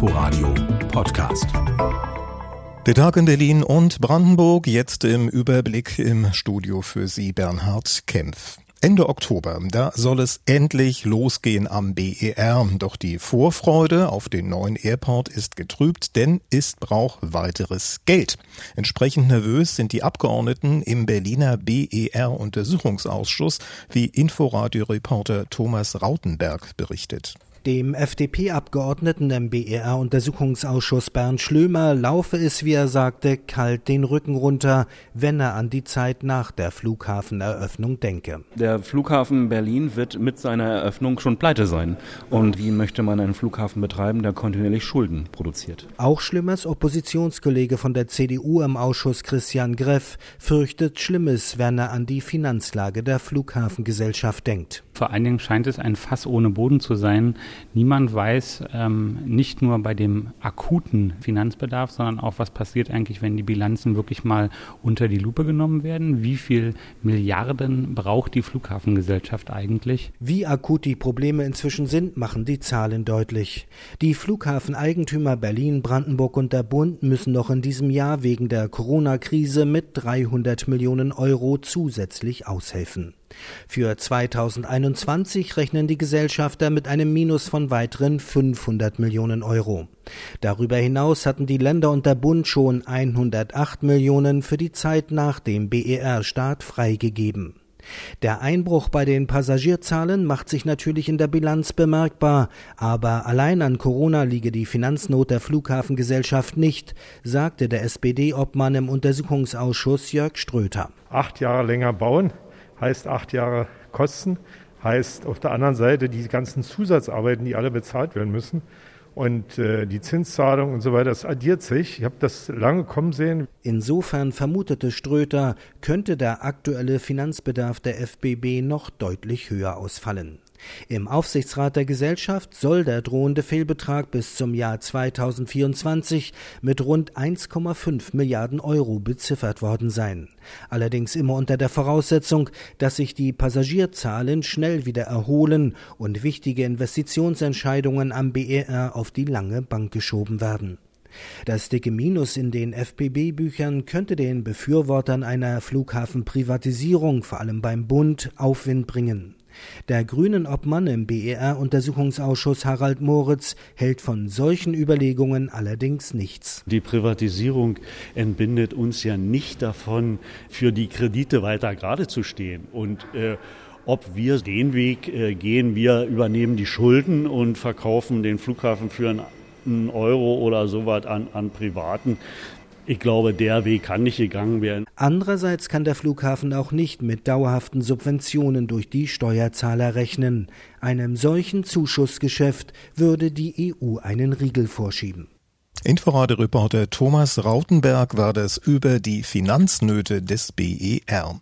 Inforadio Podcast. Der Tag in Berlin und Brandenburg, jetzt im Überblick im Studio für Sie Bernhard Kempf. Ende Oktober, da soll es endlich losgehen am BER. Doch die Vorfreude auf den neuen Airport ist getrübt, denn es braucht weiteres Geld. Entsprechend nervös sind die Abgeordneten im Berliner BER-Untersuchungsausschuss, wie Inforadio-Reporter Thomas Rautenberg berichtet. Dem FDP-Abgeordneten im BER-Untersuchungsausschuss Bernd Schlömer laufe es, wie er sagte, kalt den Rücken runter, wenn er an die Zeit nach der Flughafeneröffnung denke. Der Flughafen Berlin wird mit seiner Eröffnung schon pleite sein. Und wie möchte man einen Flughafen betreiben, der kontinuierlich Schulden produziert? Auch Schlömers Oppositionskollege von der CDU im Ausschuss Christian Greff fürchtet Schlimmes, wenn er an die Finanzlage der Flughafengesellschaft denkt. Vor allen Dingen scheint es ein Fass ohne Boden zu sein. Niemand weiß ähm, nicht nur bei dem akuten Finanzbedarf, sondern auch, was passiert eigentlich, wenn die Bilanzen wirklich mal unter die Lupe genommen werden. Wie viel Milliarden braucht die Flughafengesellschaft eigentlich? Wie akut die Probleme inzwischen sind, machen die Zahlen deutlich. Die Flughafeneigentümer Berlin, Brandenburg und der Bund müssen noch in diesem Jahr wegen der Corona-Krise mit 300 Millionen Euro zusätzlich aushelfen. Für 2021 rechnen die Gesellschafter mit einem Minus von weiteren 500 Millionen Euro. Darüber hinaus hatten die Länder und der Bund schon 108 Millionen für die Zeit nach dem BER-Start freigegeben. Der Einbruch bei den Passagierzahlen macht sich natürlich in der Bilanz bemerkbar, aber allein an Corona liege die Finanznot der Flughafengesellschaft nicht, sagte der SPD-Obmann im Untersuchungsausschuss Jörg Ströter. Acht Jahre länger bauen, heißt acht Jahre Kosten, heißt auf der anderen Seite die ganzen Zusatzarbeiten, die alle bezahlt werden müssen. Und äh, die Zinszahlung und so weiter, das addiert sich. Ich habe das lange kommen sehen. Insofern vermutete Ströter, könnte der aktuelle Finanzbedarf der FBB noch deutlich höher ausfallen. Im Aufsichtsrat der Gesellschaft soll der drohende Fehlbetrag bis zum Jahr 2024 mit rund 1,5 Milliarden Euro beziffert worden sein. Allerdings immer unter der Voraussetzung, dass sich die Passagierzahlen schnell wieder erholen und wichtige Investitionsentscheidungen am BER auf die lange Bank geschoben werden. Das dicke Minus in den FPB-Büchern könnte den Befürwortern einer Flughafenprivatisierung, vor allem beim Bund, Aufwind bringen. Der grünen Obmann im BER-Untersuchungsausschuss Harald Moritz hält von solchen Überlegungen allerdings nichts. Die Privatisierung entbindet uns ja nicht davon, für die Kredite weiter gerade zu stehen. Und äh, ob wir den Weg äh, gehen, wir übernehmen die Schulden und verkaufen den Flughafen für einen Euro oder sowas an, an Privaten. Ich glaube, der Weg kann nicht gegangen werden. Andererseits kann der Flughafen auch nicht mit dauerhaften Subventionen durch die Steuerzahler rechnen. Einem solchen Zuschussgeschäft würde die EU einen Riegel vorschieben. Inforadio-Reporter Thomas Rautenberg war das über die Finanznöte des BER.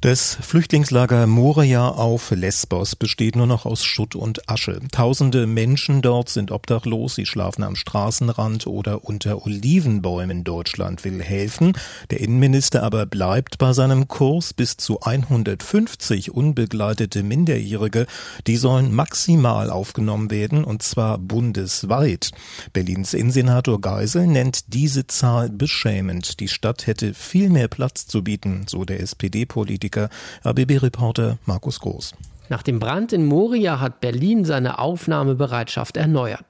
Das Flüchtlingslager Moria auf Lesbos besteht nur noch aus Schutt und Asche. Tausende Menschen dort sind obdachlos, sie schlafen am Straßenrand oder unter Olivenbäumen. Deutschland will helfen. Der Innenminister aber bleibt bei seinem Kurs bis zu 150 unbegleitete Minderjährige. Die sollen maximal aufgenommen werden und zwar bundesweit. Berlins Innensenator Geisel nennt diese Zahl beschämend. Die Stadt hätte viel mehr Platz zu bieten, so der SPD-Politiker Politiker, RBB-Reporter Markus Groß. Nach dem Brand in Moria hat Berlin seine Aufnahmebereitschaft erneuert.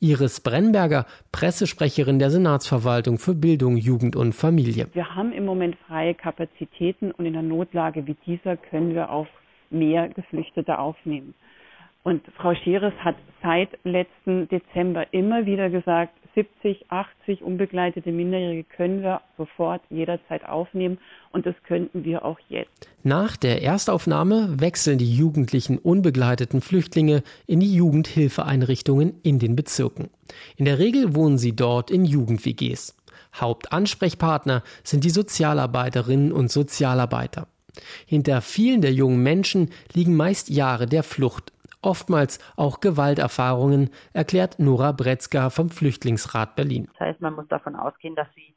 Iris Brennberger, Pressesprecherin der Senatsverwaltung für Bildung, Jugend und Familie. Wir haben im Moment freie Kapazitäten und in einer Notlage wie dieser können wir auch mehr Geflüchtete aufnehmen. Und Frau Scheres hat seit letzten Dezember immer wieder gesagt, 70, 80 unbegleitete Minderjährige können wir sofort jederzeit aufnehmen und das könnten wir auch jetzt. Nach der Erstaufnahme wechseln die jugendlichen unbegleiteten Flüchtlinge in die Jugendhilfeeinrichtungen in den Bezirken. In der Regel wohnen sie dort in Jugend-WGs. Hauptansprechpartner sind die Sozialarbeiterinnen und Sozialarbeiter. Hinter vielen der jungen Menschen liegen meist Jahre der Flucht oftmals auch Gewalterfahrungen, erklärt Nora Bretzka vom Flüchtlingsrat Berlin. Das heißt, man muss davon ausgehen, dass sie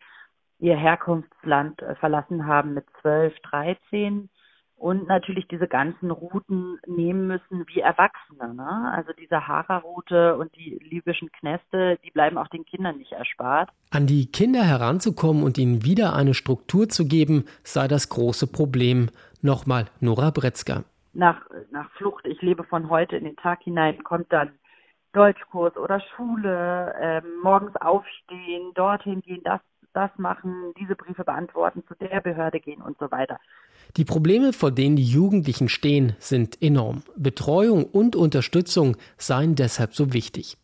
ihr Herkunftsland äh, verlassen haben mit 12, 13 und natürlich diese ganzen Routen nehmen müssen wie Erwachsene. Ne? Also die Sahara-Route und die libyschen Knäste, die bleiben auch den Kindern nicht erspart. An die Kinder heranzukommen und ihnen wieder eine Struktur zu geben, sei das große Problem. Nochmal Nora Bretzker. Nach, nach Flucht, ich lebe von heute in den Tag hinein, kommt dann Deutschkurs oder Schule, äh, morgens aufstehen, dorthin gehen, das das machen, diese Briefe beantworten, zu der Behörde gehen und so weiter. Die Probleme, vor denen die Jugendlichen stehen, sind enorm. Betreuung und Unterstützung seien deshalb so wichtig.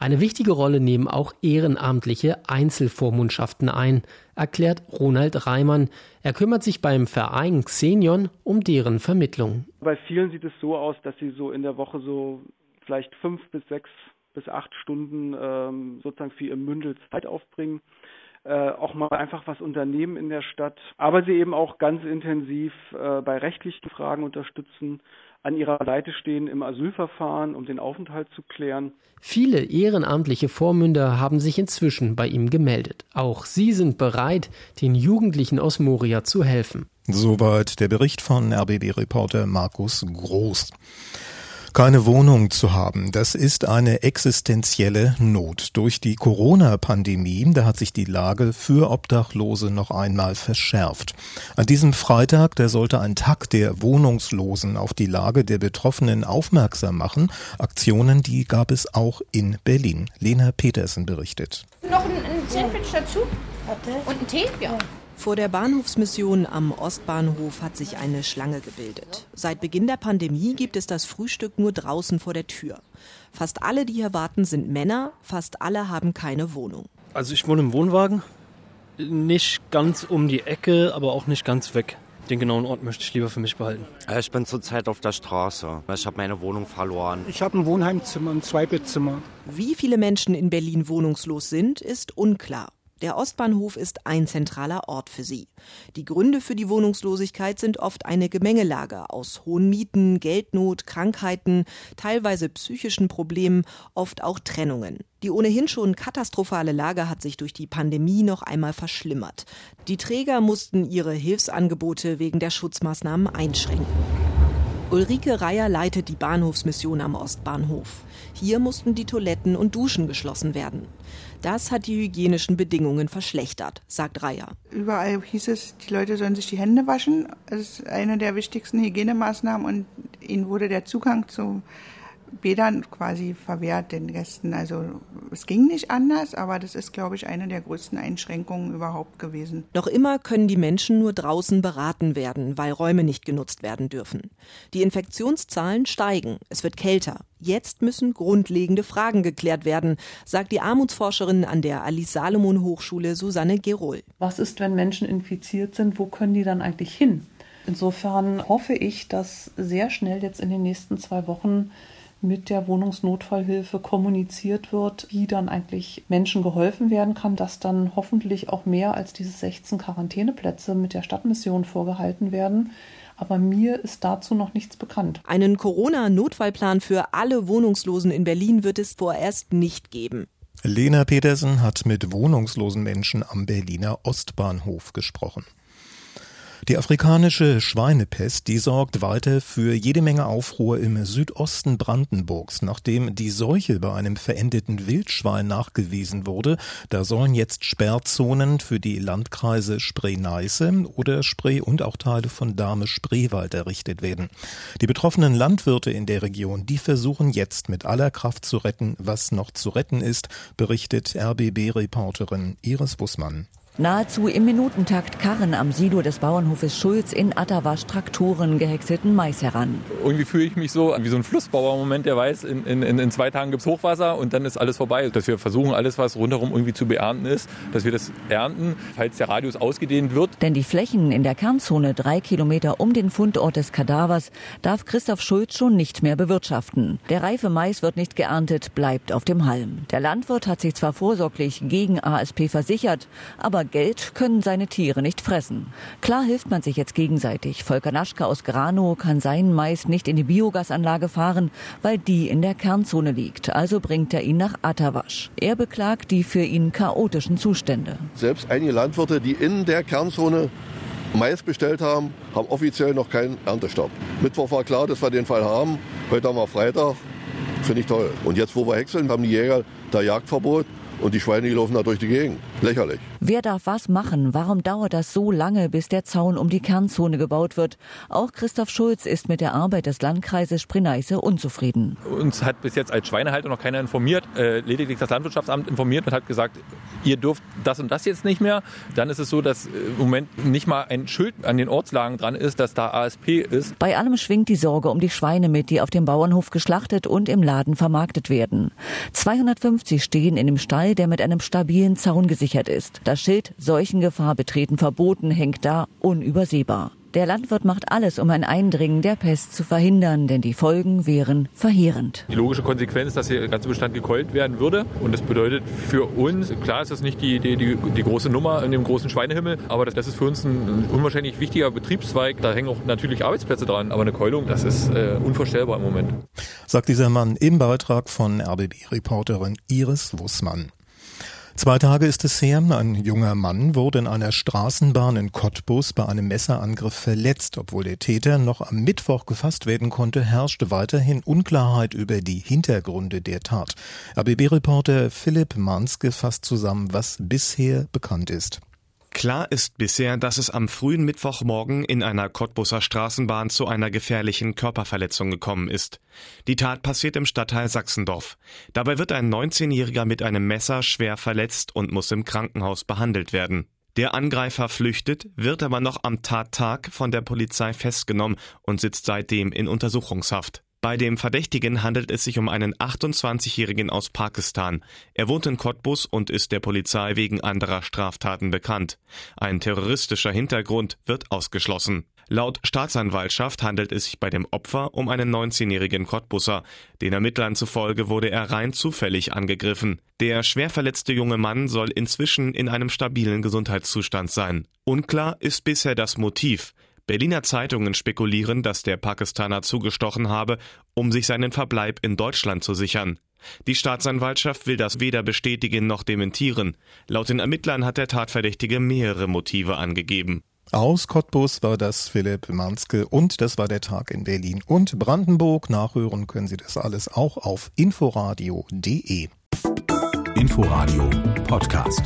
Eine wichtige Rolle nehmen auch ehrenamtliche Einzelvormundschaften ein, erklärt Ronald Reimann. Er kümmert sich beim Verein Xenion um deren Vermittlung. Bei vielen sieht es so aus, dass sie so in der Woche so vielleicht fünf bis sechs bis acht Stunden ähm, sozusagen für ihr Mündel Zeit aufbringen äh, auch mal einfach was unternehmen in der Stadt, aber sie eben auch ganz intensiv äh, bei rechtlichen Fragen unterstützen, an ihrer Seite stehen im Asylverfahren, um den Aufenthalt zu klären. Viele ehrenamtliche Vormünder haben sich inzwischen bei ihm gemeldet. Auch sie sind bereit, den Jugendlichen aus Moria zu helfen. Soweit der Bericht von RBB-Reporter Markus Groß. Keine Wohnung zu haben, das ist eine existenzielle Not. Durch die Corona-Pandemie, da hat sich die Lage für Obdachlose noch einmal verschärft. An diesem Freitag, da sollte ein Tag der Wohnungslosen auf die Lage der Betroffenen aufmerksam machen. Aktionen, die gab es auch in Berlin. Lena Petersen berichtet. Noch ein, ein Sandwich dazu? Und ein Tee? Ja. Vor der Bahnhofsmission am Ostbahnhof hat sich eine Schlange gebildet. Seit Beginn der Pandemie gibt es das Frühstück nur draußen vor der Tür. Fast alle, die hier warten, sind Männer, fast alle haben keine Wohnung. Also ich wohne im Wohnwagen, nicht ganz um die Ecke, aber auch nicht ganz weg. Den genauen Ort möchte ich lieber für mich behalten. Ich bin zurzeit auf der Straße. Ich habe meine Wohnung verloren. Ich habe ein Wohnheimzimmer, ein Zweibettzimmer. Wie viele Menschen in Berlin wohnungslos sind, ist unklar. Der Ostbahnhof ist ein zentraler Ort für sie. Die Gründe für die Wohnungslosigkeit sind oft eine Gemengelage aus hohen Mieten, Geldnot, Krankheiten, teilweise psychischen Problemen, oft auch Trennungen. Die ohnehin schon katastrophale Lage hat sich durch die Pandemie noch einmal verschlimmert. Die Träger mussten ihre Hilfsangebote wegen der Schutzmaßnahmen einschränken. Ulrike Reier leitet die Bahnhofsmission am Ostbahnhof. Hier mussten die Toiletten und Duschen geschlossen werden. Das hat die hygienischen Bedingungen verschlechtert, sagt Reier. Überall hieß es, die Leute sollen sich die Hände waschen. Das ist eine der wichtigsten Hygienemaßnahmen und ihnen wurde der Zugang zu Bädern quasi verwehrt den Gästen. Also es ging nicht anders, aber das ist, glaube ich, eine der größten Einschränkungen überhaupt gewesen. Noch immer können die Menschen nur draußen beraten werden, weil Räume nicht genutzt werden dürfen. Die Infektionszahlen steigen, es wird kälter. Jetzt müssen grundlegende Fragen geklärt werden, sagt die Armutsforscherin an der Alice Salomon Hochschule Susanne Gerol. Was ist, wenn Menschen infiziert sind? Wo können die dann eigentlich hin? Insofern hoffe ich, dass sehr schnell jetzt in den nächsten zwei Wochen mit der Wohnungsnotfallhilfe kommuniziert wird, wie dann eigentlich Menschen geholfen werden kann, dass dann hoffentlich auch mehr als diese 16 Quarantäneplätze mit der Stadtmission vorgehalten werden. Aber mir ist dazu noch nichts bekannt. Einen Corona-Notfallplan für alle Wohnungslosen in Berlin wird es vorerst nicht geben. Lena Petersen hat mit wohnungslosen Menschen am Berliner Ostbahnhof gesprochen. Die afrikanische Schweinepest, die sorgt weiter für jede Menge Aufruhr im Südosten Brandenburgs. Nachdem die Seuche bei einem verendeten Wildschwein nachgewiesen wurde, da sollen jetzt Sperrzonen für die Landkreise Spree-Neiße oder Spree und auch Teile von Dahme-Spreewald errichtet werden. Die betroffenen Landwirte in der Region, die versuchen jetzt mit aller Kraft zu retten, was noch zu retten ist, berichtet RBB-Reporterin Iris Bussmann. Nahezu im Minutentakt karren am Silo des Bauernhofes Schulz in Atterwasch Traktoren gehäckselten Mais heran. Irgendwie fühle ich mich so wie so ein Flussbauer im Moment, der weiß, in, in, in zwei Tagen gibt es Hochwasser und dann ist alles vorbei. Dass wir versuchen, alles, was rundherum irgendwie zu beernten ist, dass wir das ernten, falls der Radius ausgedehnt wird. Denn die Flächen in der Kernzone drei Kilometer um den Fundort des Kadavers darf Christoph Schulz schon nicht mehr bewirtschaften. Der reife Mais wird nicht geerntet, bleibt auf dem Halm. Der Landwirt hat sich zwar vorsorglich gegen ASP versichert, aber Geld können seine Tiere nicht fressen. Klar hilft man sich jetzt gegenseitig. Volker Naschke aus Granow kann seinen Mais nicht in die Biogasanlage fahren, weil die in der Kernzone liegt. Also bringt er ihn nach Atawasch. Er beklagt die für ihn chaotischen Zustände. Selbst einige Landwirte, die in der Kernzone Mais bestellt haben, haben offiziell noch keinen Erntestopp. Mittwoch war klar, dass wir den Fall haben. Heute haben wir Freitag. Finde ich toll. Und jetzt, wo wir häckseln, haben die Jäger da Jagdverbot. Und die Schweine, die laufen da durch die Gegend. Lächerlich. Wer darf was machen? Warum dauert das so lange, bis der Zaun um die Kernzone gebaut wird? Auch Christoph Schulz ist mit der Arbeit des Landkreises Spree-Neiße unzufrieden. Uns hat bis jetzt als Schweinehalter noch keiner informiert, äh, lediglich das Landwirtschaftsamt informiert und hat gesagt, ihr dürft das und das jetzt nicht mehr. Dann ist es so, dass im Moment nicht mal ein Schild an den Ortslagen dran ist, dass da ASP ist. Bei allem schwingt die Sorge um die Schweine mit, die auf dem Bauernhof geschlachtet und im Laden vermarktet werden. 250 stehen in dem Stall, der mit einem stabilen Zaun gesichert ist. Das Schild Seuchengefahr betreten verboten hängt da unübersehbar. Der Landwirt macht alles, um ein Eindringen der Pest zu verhindern, denn die Folgen wären verheerend. Die logische Konsequenz ist, dass hier der ganze Bestand gekeult werden würde. Und das bedeutet für uns, klar ist das nicht die, die, die, die große Nummer in dem großen Schweinehimmel, aber das, das, ist für uns ein unwahrscheinlich wichtiger Betriebszweig. Da hängen auch natürlich Arbeitsplätze dran, aber eine Keulung, das ist äh, unvorstellbar im Moment. Sagt dieser Mann im Beitrag von RBB-Reporterin Iris Wussmann. Zwei Tage ist es her, ein junger Mann wurde in einer Straßenbahn in Cottbus bei einem Messerangriff verletzt. Obwohl der Täter noch am Mittwoch gefasst werden konnte, herrschte weiterhin Unklarheit über die Hintergründe der Tat. ABB-Reporter Philipp Manske fasst zusammen, was bisher bekannt ist. Klar ist bisher, dass es am frühen Mittwochmorgen in einer Cottbuser Straßenbahn zu einer gefährlichen Körperverletzung gekommen ist. Die Tat passiert im Stadtteil Sachsendorf. Dabei wird ein 19-Jähriger mit einem Messer schwer verletzt und muss im Krankenhaus behandelt werden. Der Angreifer flüchtet, wird aber noch am Tattag von der Polizei festgenommen und sitzt seitdem in Untersuchungshaft. Bei dem Verdächtigen handelt es sich um einen 28-Jährigen aus Pakistan. Er wohnt in Cottbus und ist der Polizei wegen anderer Straftaten bekannt. Ein terroristischer Hintergrund wird ausgeschlossen. Laut Staatsanwaltschaft handelt es sich bei dem Opfer um einen 19-jährigen Cottbusser. Den Ermittlern zufolge wurde er rein zufällig angegriffen. Der schwer verletzte junge Mann soll inzwischen in einem stabilen Gesundheitszustand sein. Unklar ist bisher das Motiv. Berliner Zeitungen spekulieren, dass der Pakistaner zugestochen habe, um sich seinen Verbleib in Deutschland zu sichern. Die Staatsanwaltschaft will das weder bestätigen noch dementieren. Laut den Ermittlern hat der Tatverdächtige mehrere Motive angegeben. Aus Cottbus war das Philipp Manske und das war der Tag in Berlin und Brandenburg. Nachhören können Sie das alles auch auf inforadio.de. Inforadio Podcast.